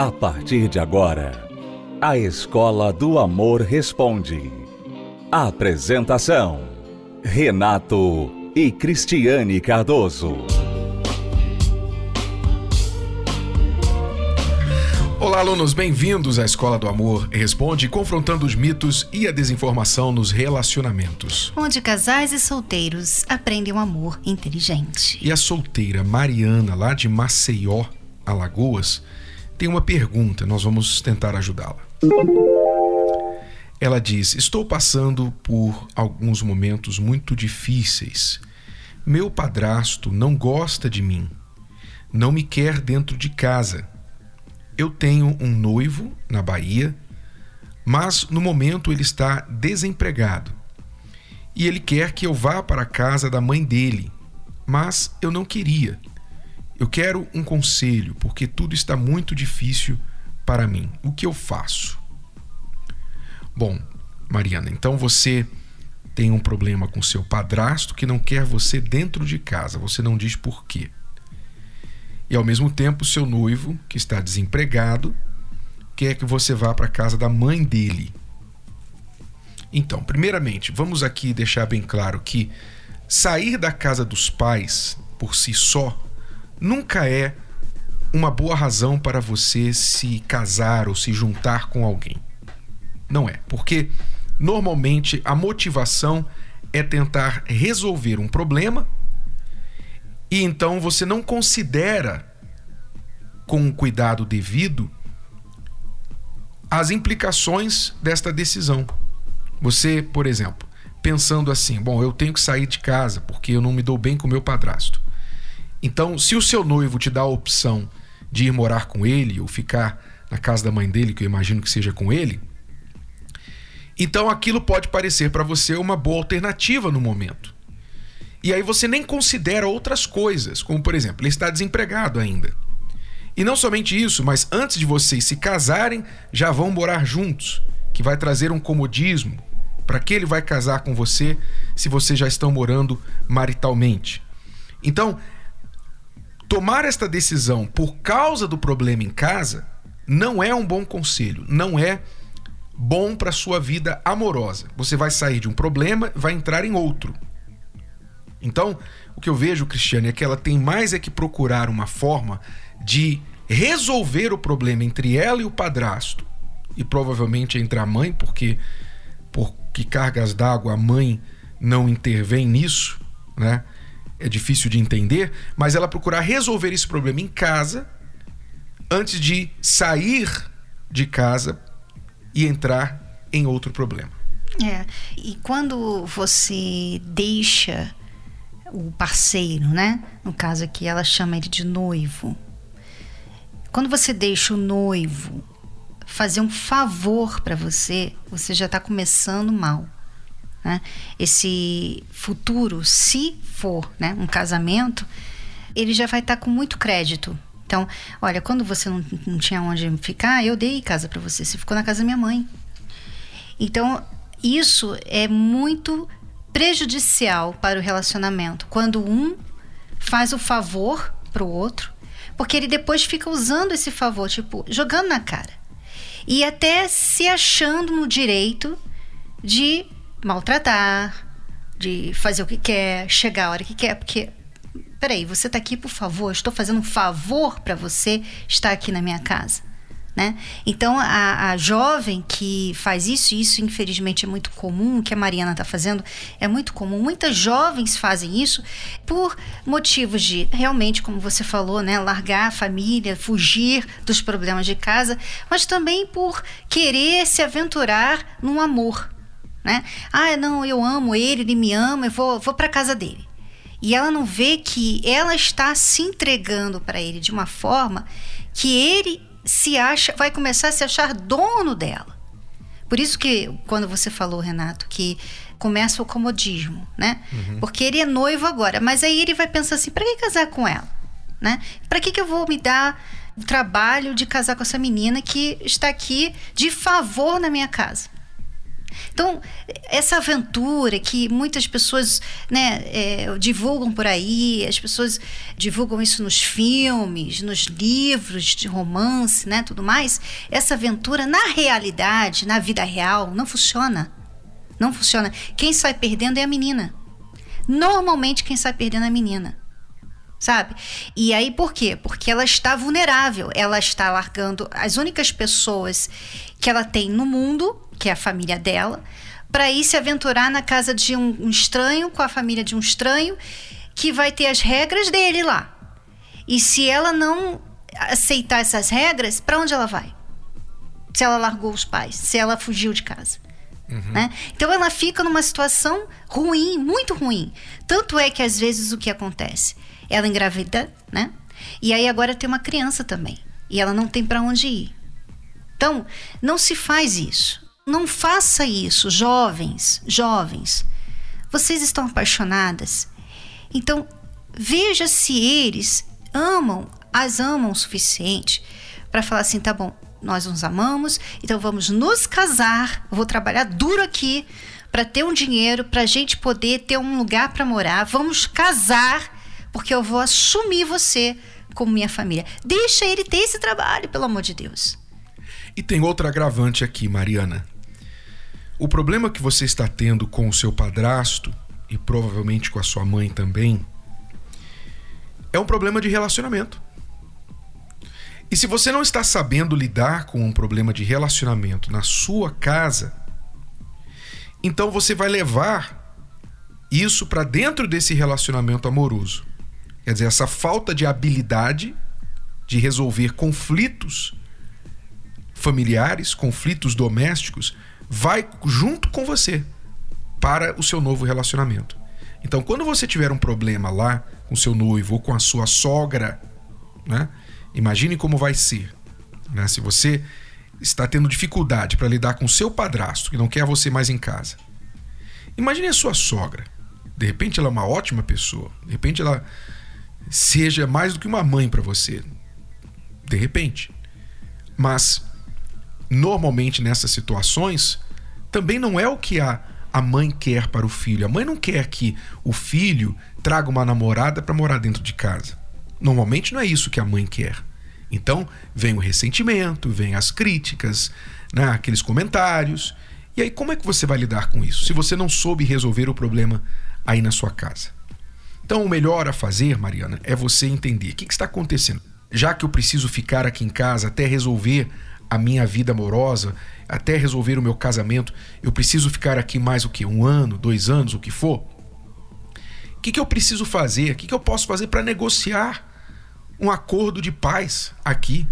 A partir de agora, a Escola do Amor Responde. Apresentação: Renato e Cristiane Cardoso. Olá, alunos, bem-vindos à Escola do Amor Responde, confrontando os mitos e a desinformação nos relacionamentos. Onde casais e solteiros aprendem um amor inteligente. E a solteira Mariana, lá de Maceió, Alagoas, tem uma pergunta, nós vamos tentar ajudá-la. Ela diz: Estou passando por alguns momentos muito difíceis. Meu padrasto não gosta de mim, não me quer dentro de casa. Eu tenho um noivo na Bahia, mas no momento ele está desempregado e ele quer que eu vá para a casa da mãe dele, mas eu não queria. Eu quero um conselho, porque tudo está muito difícil para mim. O que eu faço? Bom, Mariana, então você tem um problema com seu padrasto que não quer você dentro de casa, você não diz por quê. E ao mesmo tempo, seu noivo, que está desempregado, quer que você vá para a casa da mãe dele. Então, primeiramente, vamos aqui deixar bem claro que sair da casa dos pais por si só nunca é uma boa razão para você se casar ou se juntar com alguém. Não é, porque normalmente a motivação é tentar resolver um problema e então você não considera com o cuidado devido as implicações desta decisão. Você, por exemplo, pensando assim: bom, eu tenho que sair de casa porque eu não me dou bem com meu padrasto. Então, se o seu noivo te dá a opção de ir morar com ele ou ficar na casa da mãe dele, que eu imagino que seja com ele, então aquilo pode parecer para você uma boa alternativa no momento. E aí você nem considera outras coisas, como por exemplo, ele está desempregado ainda. E não somente isso, mas antes de vocês se casarem, já vão morar juntos, que vai trazer um comodismo. Para que ele vai casar com você se vocês já estão morando maritalmente? Então, tomar esta decisão por causa do problema em casa não é um bom conselho, não é bom para sua vida amorosa. Você vai sair de um problema, vai entrar em outro. Então, o que eu vejo, Cristiane, é que ela tem mais é que procurar uma forma de resolver o problema entre ela e o padrasto e provavelmente entre a mãe, porque por que cargas d'água a mãe não intervém nisso, né? É difícil de entender, mas ela procurar resolver esse problema em casa antes de sair de casa e entrar em outro problema. É. E quando você deixa o parceiro, né? No caso aqui, ela chama ele de noivo. Quando você deixa o noivo fazer um favor para você, você já está começando mal. Né? Esse futuro, se for né, um casamento, ele já vai estar tá com muito crédito. Então, olha, quando você não, não tinha onde ficar, eu dei casa para você. Você ficou na casa da minha mãe. Então, isso é muito prejudicial para o relacionamento. Quando um faz o favor para o outro, porque ele depois fica usando esse favor, tipo, jogando na cara. E até se achando no direito de maltratar, de fazer o que quer, chegar a hora que quer, porque peraí, você está aqui por favor, estou fazendo um favor para você estar aqui na minha casa. Né? Então, a, a, jovem que faz isso, e isso infelizmente é muito comum, o que a Mariana está fazendo é muito comum. Muitas jovens fazem isso por motivos de, realmente, como você falou, né? largar a família, fugir dos problemas de casa, mas também por querer se aventurar num amor né? Ah, não, eu amo ele, ele me ama, eu vou, vou para casa dele. E ela não vê que ela está se entregando para ele de uma forma que ele se acha, vai começar a se achar dono dela. Por isso que quando você falou, Renato, que começa o comodismo, né? Uhum. Porque ele é noivo agora, mas aí ele vai pensar assim: para que casar com ela, né? Para que que eu vou me dar o trabalho de casar com essa menina que está aqui de favor na minha casa? Então, essa aventura que muitas pessoas né, é, divulgam por aí, as pessoas divulgam isso nos filmes, nos livros de romance, né, tudo mais, essa aventura, na realidade, na vida real, não funciona. Não funciona. Quem sai perdendo é a menina. Normalmente, quem sai perdendo é a menina sabe? E aí por quê? Porque ela está vulnerável, ela está largando as únicas pessoas que ela tem no mundo, que é a família dela, para ir se aventurar na casa de um, um estranho, com a família de um estranho, que vai ter as regras dele lá. E se ela não aceitar essas regras, para onde ela vai? Se ela largou os pais, se ela fugiu de casa. Uhum. Né? Então ela fica numa situação ruim, muito ruim. Tanto é que às vezes o que acontece? Ela engravida, né? E aí agora tem uma criança também. E ela não tem para onde ir. Então, não se faz isso. Não faça isso, jovens, jovens. Vocês estão apaixonadas. Então, veja se eles amam, as amam o suficiente para falar assim, tá bom, nós nos amamos, então vamos nos casar. vou trabalhar duro aqui para ter um dinheiro, para a gente poder ter um lugar para morar. Vamos casar porque eu vou assumir você como minha família. Deixa ele ter esse trabalho, pelo amor de Deus. E tem outra agravante aqui, Mariana. O problema que você está tendo com o seu padrasto e provavelmente com a sua mãe também é um problema de relacionamento. E se você não está sabendo lidar com um problema de relacionamento na sua casa, então você vai levar isso para dentro desse relacionamento amoroso. Quer dizer, essa falta de habilidade de resolver conflitos familiares, conflitos domésticos, vai junto com você para o seu novo relacionamento. Então, quando você tiver um problema lá com seu noivo ou com a sua sogra, né? Imagine como vai ser, né? Se você está tendo dificuldade para lidar com seu padrasto que não quer você mais em casa. Imagine a sua sogra. De repente ela é uma ótima pessoa. De repente ela seja mais do que uma mãe para você. De repente. Mas, normalmente nessas situações, também não é o que a, a mãe quer para o filho. A mãe não quer que o filho traga uma namorada para morar dentro de casa. Normalmente não é isso que a mãe quer. Então, vem o ressentimento, vem as críticas, né, aqueles comentários. E aí, como é que você vai lidar com isso? Se você não soube resolver o problema aí na sua casa. Então, o melhor a fazer, Mariana, é você entender o que, que está acontecendo. Já que eu preciso ficar aqui em casa até resolver a minha vida amorosa, até resolver o meu casamento, eu preciso ficar aqui mais o que? Um ano, dois anos, o que for? O que, que eu preciso fazer? O que, que eu posso fazer para negociar um acordo de paz aqui?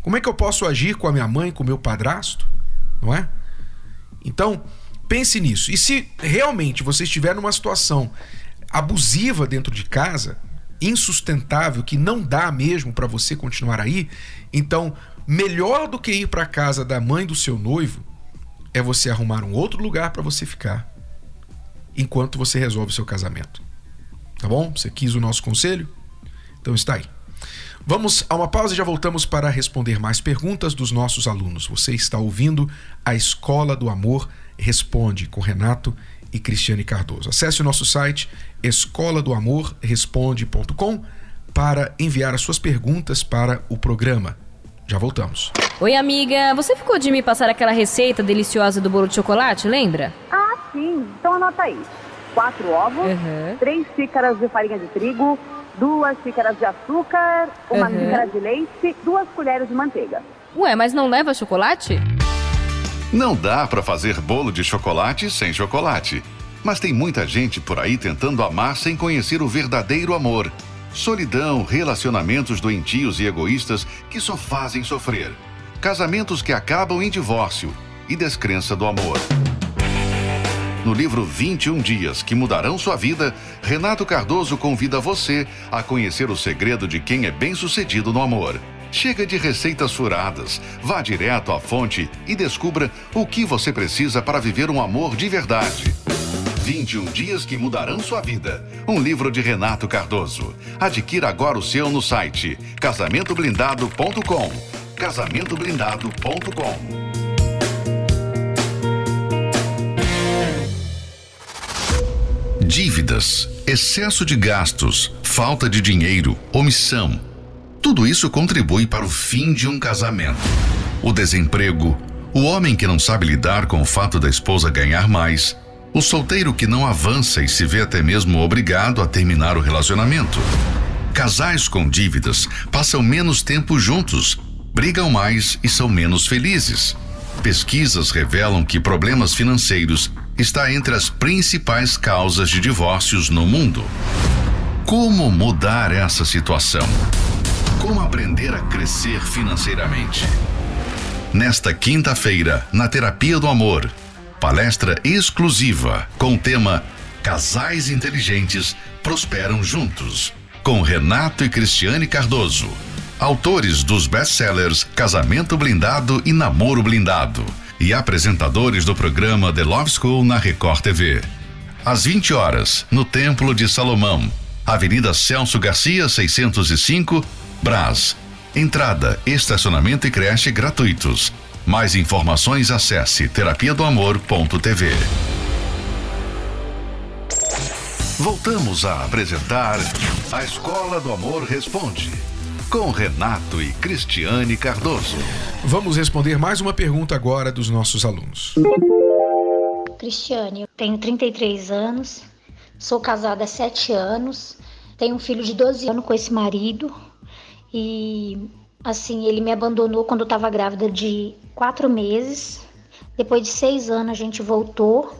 Como é que eu posso agir com a minha mãe, com o meu padrasto? Não é? Então, pense nisso. E se realmente você estiver numa situação abusiva dentro de casa, insustentável, que não dá mesmo para você continuar aí, então melhor do que ir para casa da mãe do seu noivo é você arrumar um outro lugar para você ficar enquanto você resolve o seu casamento. Tá bom? Você quis o nosso conselho? Então está aí. Vamos a uma pausa e já voltamos para responder mais perguntas dos nossos alunos. Você está ouvindo a Escola do Amor Responde com Renato e Cristiane Cardoso. Acesse o nosso site escola do amor responde.com para enviar as suas perguntas para o programa. Já voltamos. Oi, amiga. Você ficou de me passar aquela receita deliciosa do bolo de chocolate, lembra? Ah, sim. Então anota aí. Quatro ovos, uhum. três xícaras de farinha de trigo, duas xícaras de açúcar, uma uhum. xícara de leite, duas colheres de manteiga. Ué, mas não leva chocolate? Não dá para fazer bolo de chocolate sem chocolate. Mas tem muita gente por aí tentando amar sem conhecer o verdadeiro amor. Solidão, relacionamentos doentios e egoístas que só fazem sofrer. Casamentos que acabam em divórcio e descrença do amor. No livro 21 Dias que Mudarão Sua Vida, Renato Cardoso convida você a conhecer o segredo de quem é bem-sucedido no amor. Chega de receitas furadas, vá direto à fonte e descubra o que você precisa para viver um amor de verdade. 21 Dias que Mudarão Sua Vida. Um livro de Renato Cardoso. Adquira agora o seu no site casamentoblindado.com. Casamentoblindado.com. Dívidas, excesso de gastos, falta de dinheiro, omissão tudo isso contribui para o fim de um casamento. O desemprego, o homem que não sabe lidar com o fato da esposa ganhar mais, o solteiro que não avança e se vê até mesmo obrigado a terminar o relacionamento. Casais com dívidas passam menos tempo juntos, brigam mais e são menos felizes. Pesquisas revelam que problemas financeiros está entre as principais causas de divórcios no mundo. Como mudar essa situação? Como aprender a crescer financeiramente? Nesta quinta-feira, na Terapia do Amor, palestra exclusiva com o tema Casais Inteligentes Prosperam Juntos com Renato e Cristiane Cardoso, autores dos best-sellers Casamento Blindado e Namoro Blindado, e apresentadores do programa The Love School na Record TV. Às 20 horas, no Templo de Salomão, Avenida Celso Garcia, 605, Brás. Entrada, estacionamento e creche gratuitos. Mais informações acesse terapia do amor.tv. Voltamos a apresentar A Escola do Amor Responde, com Renato e Cristiane Cardoso. Vamos responder mais uma pergunta agora dos nossos alunos. Cristiane, eu tenho 33 anos, sou casada há 7 anos, tenho um filho de 12 anos com esse marido e assim, ele me abandonou quando eu estava grávida de 4 meses. Depois de 6 anos a gente voltou.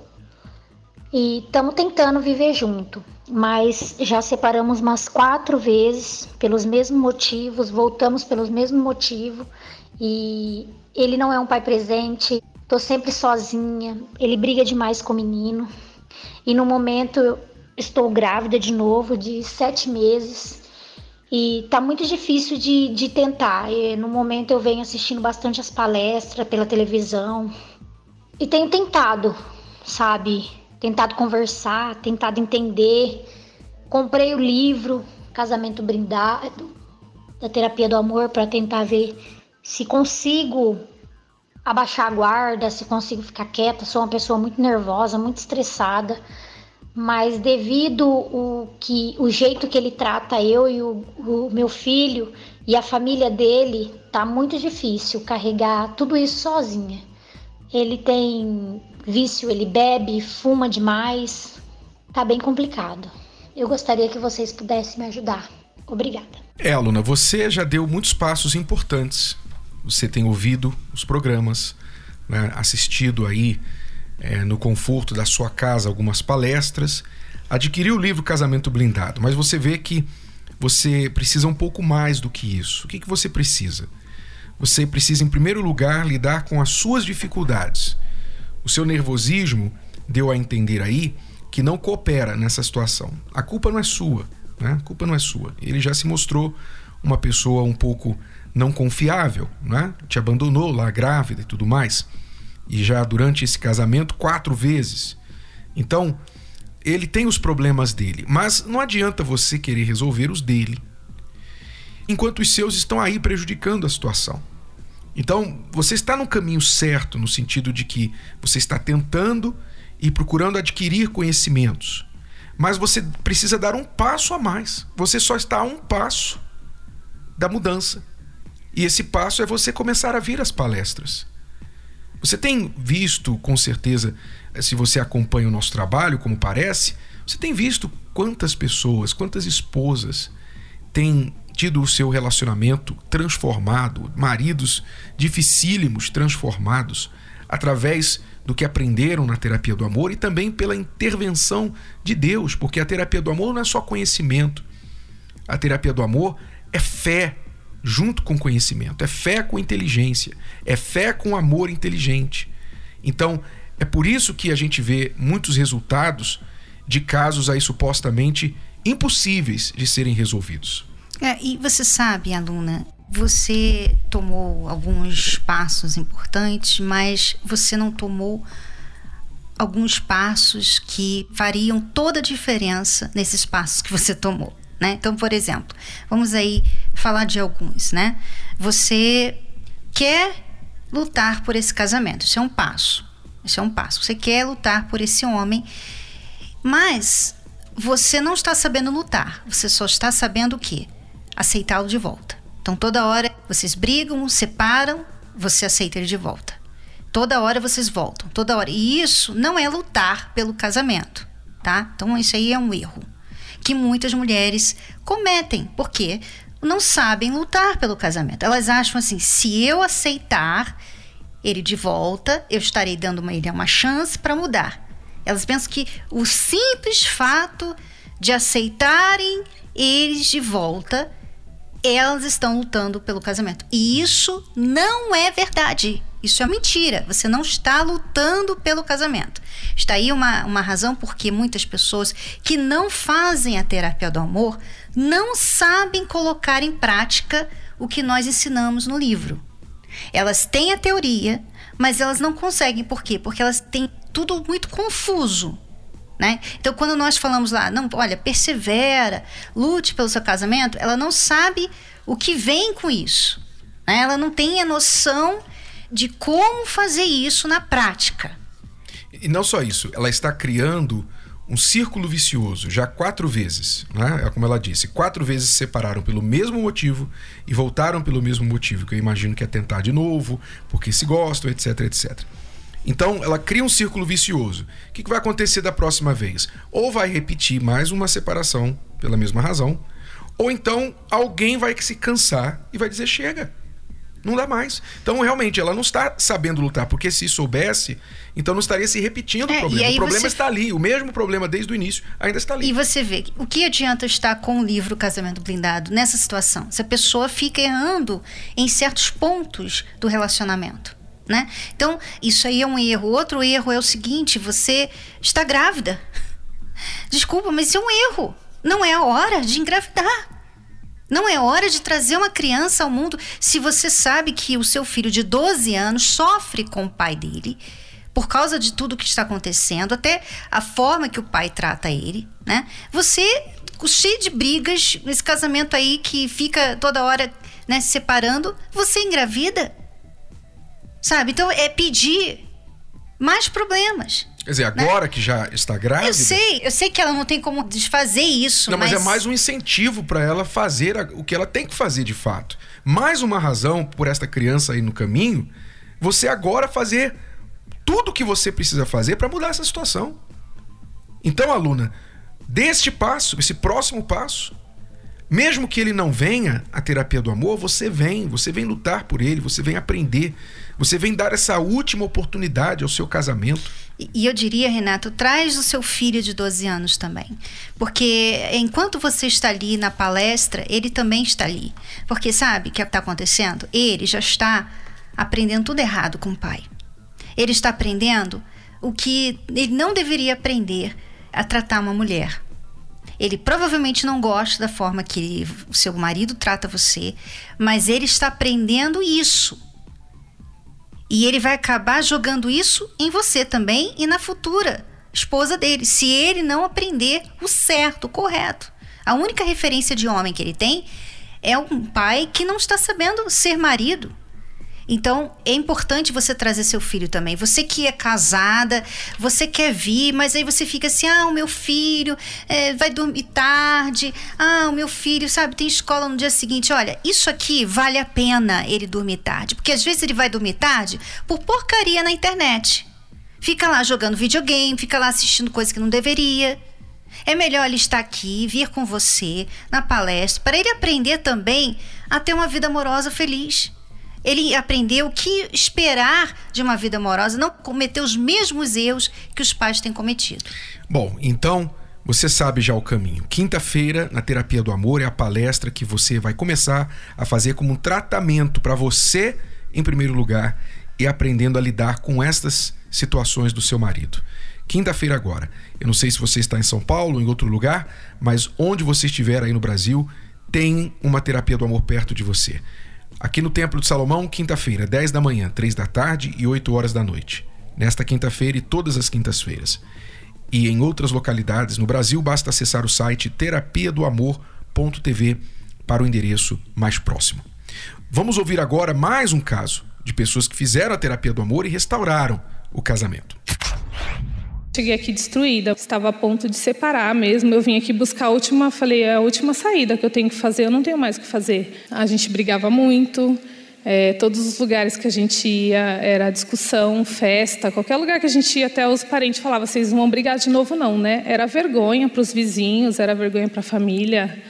E estamos tentando viver junto, mas já separamos umas quatro vezes pelos mesmos motivos, voltamos pelos mesmos motivos. E ele não é um pai presente, tô sempre sozinha, ele briga demais com o menino. E no momento estou grávida de novo, de sete meses e tá muito difícil de, de tentar. E no momento eu venho assistindo bastante as palestras pela televisão e tenho tentado, sabe? tentado conversar, tentado entender. Comprei o livro Casamento Brindado, da Terapia do Amor, para tentar ver se consigo abaixar a guarda, se consigo ficar quieta. Sou uma pessoa muito nervosa, muito estressada, mas devido o que o jeito que ele trata eu e o, o meu filho e a família dele, tá muito difícil carregar tudo isso sozinha. Ele tem vício, ele bebe, fuma demais. Tá bem complicado. Eu gostaria que vocês pudessem me ajudar. Obrigada. É, aluna, você já deu muitos passos importantes. Você tem ouvido os programas, né, assistido aí é, no conforto da sua casa algumas palestras, adquiriu o livro Casamento Blindado, mas você vê que você precisa um pouco mais do que isso. O que, que você precisa? Você precisa, em primeiro lugar, lidar com as suas dificuldades. O seu nervosismo deu a entender aí que não coopera nessa situação. A culpa não é sua, né? A culpa não é sua. Ele já se mostrou uma pessoa um pouco não confiável, né? Te abandonou lá grávida e tudo mais. E já durante esse casamento quatro vezes. Então, ele tem os problemas dele, mas não adianta você querer resolver os dele, enquanto os seus estão aí prejudicando a situação. Então, você está no caminho certo, no sentido de que você está tentando e procurando adquirir conhecimentos. Mas você precisa dar um passo a mais. Você só está a um passo da mudança. E esse passo é você começar a vir às palestras. Você tem visto, com certeza, se você acompanha o nosso trabalho, como parece, você tem visto quantas pessoas, quantas esposas têm tido o seu relacionamento transformado, maridos dificílimos transformados, através do que aprenderam na terapia do amor e também pela intervenção de Deus, porque a terapia do amor não é só conhecimento. A terapia do amor é fé junto com conhecimento, é fé com inteligência, é fé com amor inteligente. Então, é por isso que a gente vê muitos resultados de casos aí supostamente impossíveis de serem resolvidos. É, e você sabe, aluna, você tomou alguns passos importantes, mas você não tomou alguns passos que fariam toda a diferença nesses passos que você tomou. Né? Então, por exemplo, vamos aí falar de alguns, né? Você quer lutar por esse casamento, isso é um passo. Isso é um passo. Você quer lutar por esse homem, mas você não está sabendo lutar, você só está sabendo o quê? Aceitá-lo de volta. Então toda hora vocês brigam, separam, você aceita ele de volta. Toda hora vocês voltam, toda hora. E isso não é lutar pelo casamento, tá? Então isso aí é um erro que muitas mulheres cometem, porque não sabem lutar pelo casamento. Elas acham assim: se eu aceitar ele de volta, eu estarei dando uma, ele uma chance para mudar. Elas pensam que o simples fato de aceitarem eles de volta, elas estão lutando pelo casamento. E isso não é verdade. Isso é mentira. Você não está lutando pelo casamento. Está aí uma, uma razão porque muitas pessoas que não fazem a terapia do amor não sabem colocar em prática o que nós ensinamos no livro. Elas têm a teoria, mas elas não conseguem. Por quê? Porque elas têm tudo muito confuso. Né? Então, quando nós falamos lá, não, olha, persevera, lute pelo seu casamento, ela não sabe o que vem com isso. Né? Ela não tem a noção de como fazer isso na prática. E não só isso, ela está criando um círculo vicioso já quatro vezes, né? É como ela disse, quatro vezes se separaram pelo mesmo motivo e voltaram pelo mesmo motivo, que eu imagino que é tentar de novo, porque se gostam, etc, etc. Então, ela cria um círculo vicioso. O que vai acontecer da próxima vez? Ou vai repetir mais uma separação pela mesma razão, ou então alguém vai se cansar e vai dizer chega. Não dá mais. Então, realmente, ela não está sabendo lutar, porque se soubesse, então não estaria se repetindo é, o problema. O problema você... está ali, o mesmo problema desde o início ainda está ali. E você vê, o que adianta estar com o livro Casamento Blindado nessa situação? Se a pessoa fica errando em certos pontos do relacionamento. Né? Então, isso aí é um erro. Outro erro é o seguinte: você está grávida. Desculpa, mas isso é um erro. Não é a hora de engravidar. Não é hora de trazer uma criança ao mundo se você sabe que o seu filho de 12 anos sofre com o pai dele por causa de tudo que está acontecendo, até a forma que o pai trata ele, né? Você cheio de brigas nesse casamento aí que fica toda hora, né, se separando, você engravida. Sabe? Então é pedir mais problemas. Quer dizer, agora né? que já está grávida. Eu sei, eu sei que ela não tem como desfazer isso. Não, mas, mas é mais um incentivo para ela fazer o que ela tem que fazer de fato. Mais uma razão por esta criança aí no caminho, você agora fazer tudo o que você precisa fazer para mudar essa situação. Então, aluna, dê este passo, esse próximo passo. Mesmo que ele não venha à terapia do amor, você vem, você vem lutar por ele, você vem aprender, você vem dar essa última oportunidade ao seu casamento. E eu diria, Renato, traz o seu filho de 12 anos também. Porque enquanto você está ali na palestra, ele também está ali. Porque sabe o que está acontecendo? Ele já está aprendendo tudo errado com o pai. Ele está aprendendo o que ele não deveria aprender a tratar uma mulher. Ele provavelmente não gosta da forma que o seu marido trata você, mas ele está aprendendo isso. E ele vai acabar jogando isso em você também e na futura esposa dele, se ele não aprender o certo, o correto. A única referência de homem que ele tem é um pai que não está sabendo ser marido. Então, é importante você trazer seu filho também. Você que é casada, você quer vir, mas aí você fica assim: ah, o meu filho é, vai dormir tarde, ah, o meu filho, sabe, tem escola no dia seguinte. Olha, isso aqui vale a pena ele dormir tarde, porque às vezes ele vai dormir tarde por porcaria na internet. Fica lá jogando videogame, fica lá assistindo coisa que não deveria. É melhor ele estar aqui, vir com você na palestra, para ele aprender também a ter uma vida amorosa feliz ele aprendeu o que esperar de uma vida amorosa, não cometer os mesmos erros que os pais têm cometido. Bom, então você sabe já o caminho. Quinta-feira, na Terapia do Amor, é a palestra que você vai começar a fazer como um tratamento para você, em primeiro lugar, e aprendendo a lidar com estas situações do seu marido. Quinta-feira agora. Eu não sei se você está em São Paulo ou em outro lugar, mas onde você estiver aí no Brasil, tem uma terapia do amor perto de você. Aqui no Templo de Salomão, quinta-feira, 10 da manhã, 3 da tarde e 8 horas da noite. Nesta quinta-feira e todas as quintas-feiras. E em outras localidades no Brasil, basta acessar o site terapia do amor.tv para o endereço mais próximo. Vamos ouvir agora mais um caso de pessoas que fizeram a terapia do amor e restauraram o casamento. Cheguei aqui destruída, estava a ponto de separar mesmo. Eu vim aqui buscar a última, falei, é a última saída que eu tenho que fazer, eu não tenho mais o que fazer. A gente brigava muito, é, todos os lugares que a gente ia era discussão, festa, qualquer lugar que a gente ia, até os parentes falavam: vocês vão brigar de novo, não, né? Era vergonha para os vizinhos, era vergonha para a família.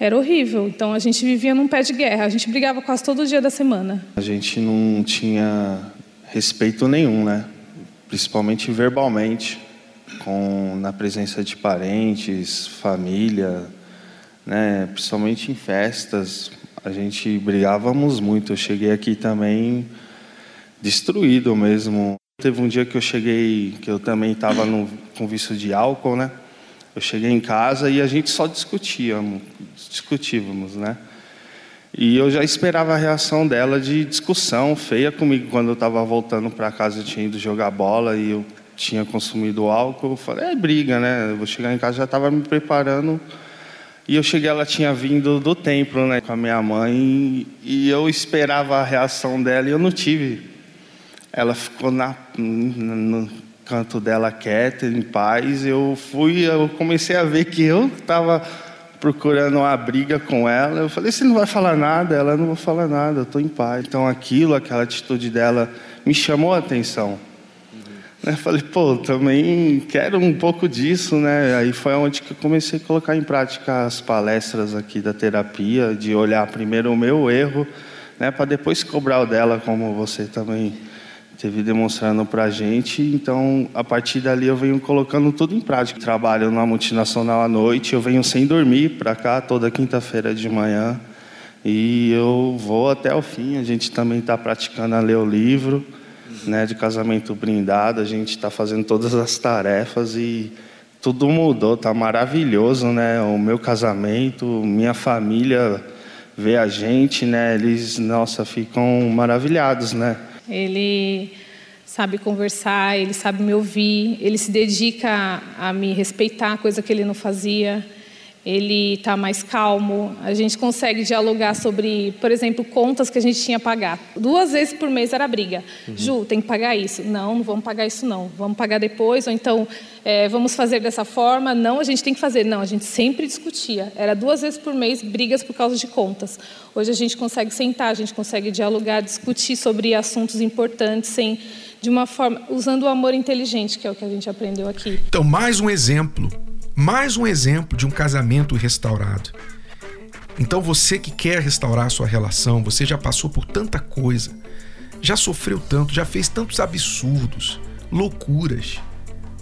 Era horrível. Então a gente vivia num pé de guerra. A gente brigava quase todo dia da semana. A gente não tinha respeito nenhum, né? Principalmente verbalmente, com na presença de parentes, família, né? Principalmente em festas, a gente brigávamos muito. Eu cheguei aqui também destruído mesmo. Teve um dia que eu cheguei, que eu também estava com vício de álcool, né? Eu cheguei em casa e a gente só discutíamos, discutívamos, né? E eu já esperava a reação dela de discussão feia comigo quando eu estava voltando para casa, eu tinha ido jogar bola e eu tinha consumido álcool. Eu falei, é briga, né? Eu vou chegar em casa, já estava me preparando e eu cheguei, ela tinha vindo do templo, né, com a minha mãe, e eu esperava a reação dela e eu não tive. Ela ficou na, no canto dela quieta, em paz. Eu fui, eu comecei a ver que eu estava procurando uma briga com ela. Eu falei: "Você não vai falar nada?" Ela não vai falar nada. Eu estou em paz. Então aquilo, aquela atitude dela me chamou a atenção. Falei, pô, também quero um pouco disso, né? Aí foi onde que eu comecei a colocar em prática as palestras aqui da terapia, de olhar primeiro o meu erro, né? Para depois cobrar o dela, como você também teve demonstrando para a gente. Então, a partir dali eu venho colocando tudo em prática. Trabalho na multinacional à noite, eu venho sem dormir para cá toda quinta-feira de manhã e eu vou até o fim. A gente também está praticando a ler o livro né, de casamento brindado, a gente está fazendo todas as tarefas e tudo mudou, tá maravilhoso, né? O meu casamento, minha família vê a gente, né? Eles, nossa, ficam maravilhados, né? Ele sabe conversar, ele sabe me ouvir, ele se dedica a me respeitar, coisa que ele não fazia ele está mais calmo. A gente consegue dialogar sobre, por exemplo, contas que a gente tinha a pagar. Duas vezes por mês era briga. Uhum. Ju, tem que pagar isso. Não, não vamos pagar isso não. Vamos pagar depois, ou então é, vamos fazer dessa forma. Não, a gente tem que fazer. Não, a gente sempre discutia. Era duas vezes por mês brigas por causa de contas. Hoje a gente consegue sentar, a gente consegue dialogar, discutir sobre assuntos importantes sem de uma forma usando o amor inteligente, que é o que a gente aprendeu aqui. Então, mais um exemplo mais um exemplo de um casamento restaurado. Então você que quer restaurar sua relação, você já passou por tanta coisa, já sofreu tanto, já fez tantos absurdos, loucuras.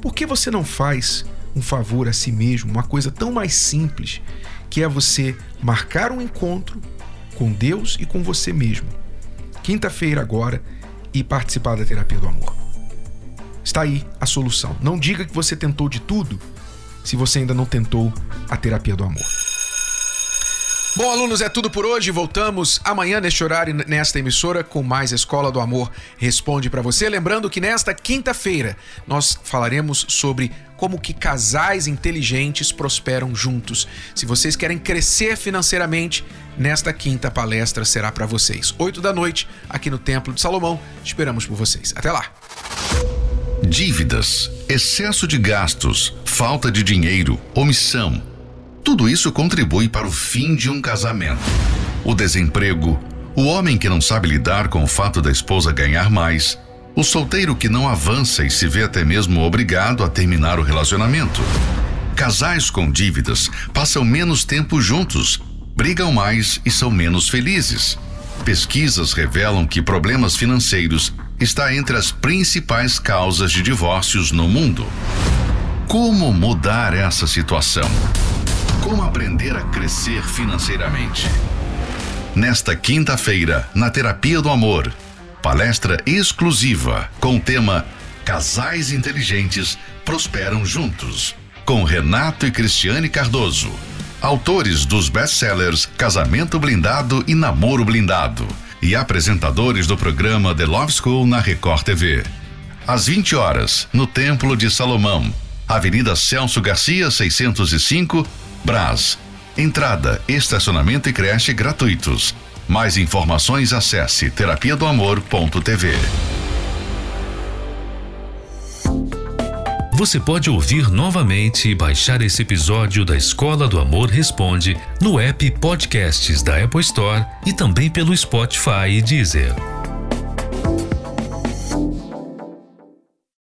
Por que você não faz um favor a si mesmo, uma coisa tão mais simples, que é você marcar um encontro com Deus e com você mesmo? Quinta-feira agora e participar da terapia do amor. Está aí a solução. Não diga que você tentou de tudo se você ainda não tentou a terapia do amor. Bom, alunos, é tudo por hoje. Voltamos amanhã neste horário, nesta emissora, com mais Escola do Amor Responde para você. Lembrando que nesta quinta-feira nós falaremos sobre como que casais inteligentes prosperam juntos. Se vocês querem crescer financeiramente, nesta quinta palestra será para vocês. Oito da noite, aqui no Templo de Salomão. Esperamos por vocês. Até lá! Dívidas, excesso de gastos, falta de dinheiro, omissão. Tudo isso contribui para o fim de um casamento. O desemprego, o homem que não sabe lidar com o fato da esposa ganhar mais, o solteiro que não avança e se vê até mesmo obrigado a terminar o relacionamento. Casais com dívidas passam menos tempo juntos, brigam mais e são menos felizes. Pesquisas revelam que problemas financeiros está entre as principais causas de divórcios no mundo. Como mudar essa situação? Como aprender a crescer financeiramente? Nesta quinta-feira, na Terapia do Amor, palestra exclusiva com o tema Casais Inteligentes Prosperam Juntos, com Renato e Cristiane Cardoso, autores dos best-sellers Casamento Blindado e Namoro Blindado e apresentadores do programa The Love School na Record TV. Às 20 horas, no Templo de Salomão, Avenida Celso Garcia, 605, Brás. Entrada, estacionamento e creche gratuitos. Mais informações acesse terapia do amor.tv. Você pode ouvir novamente e baixar esse episódio da Escola do Amor Responde no app Podcasts da Apple Store e também pelo Spotify e Deezer.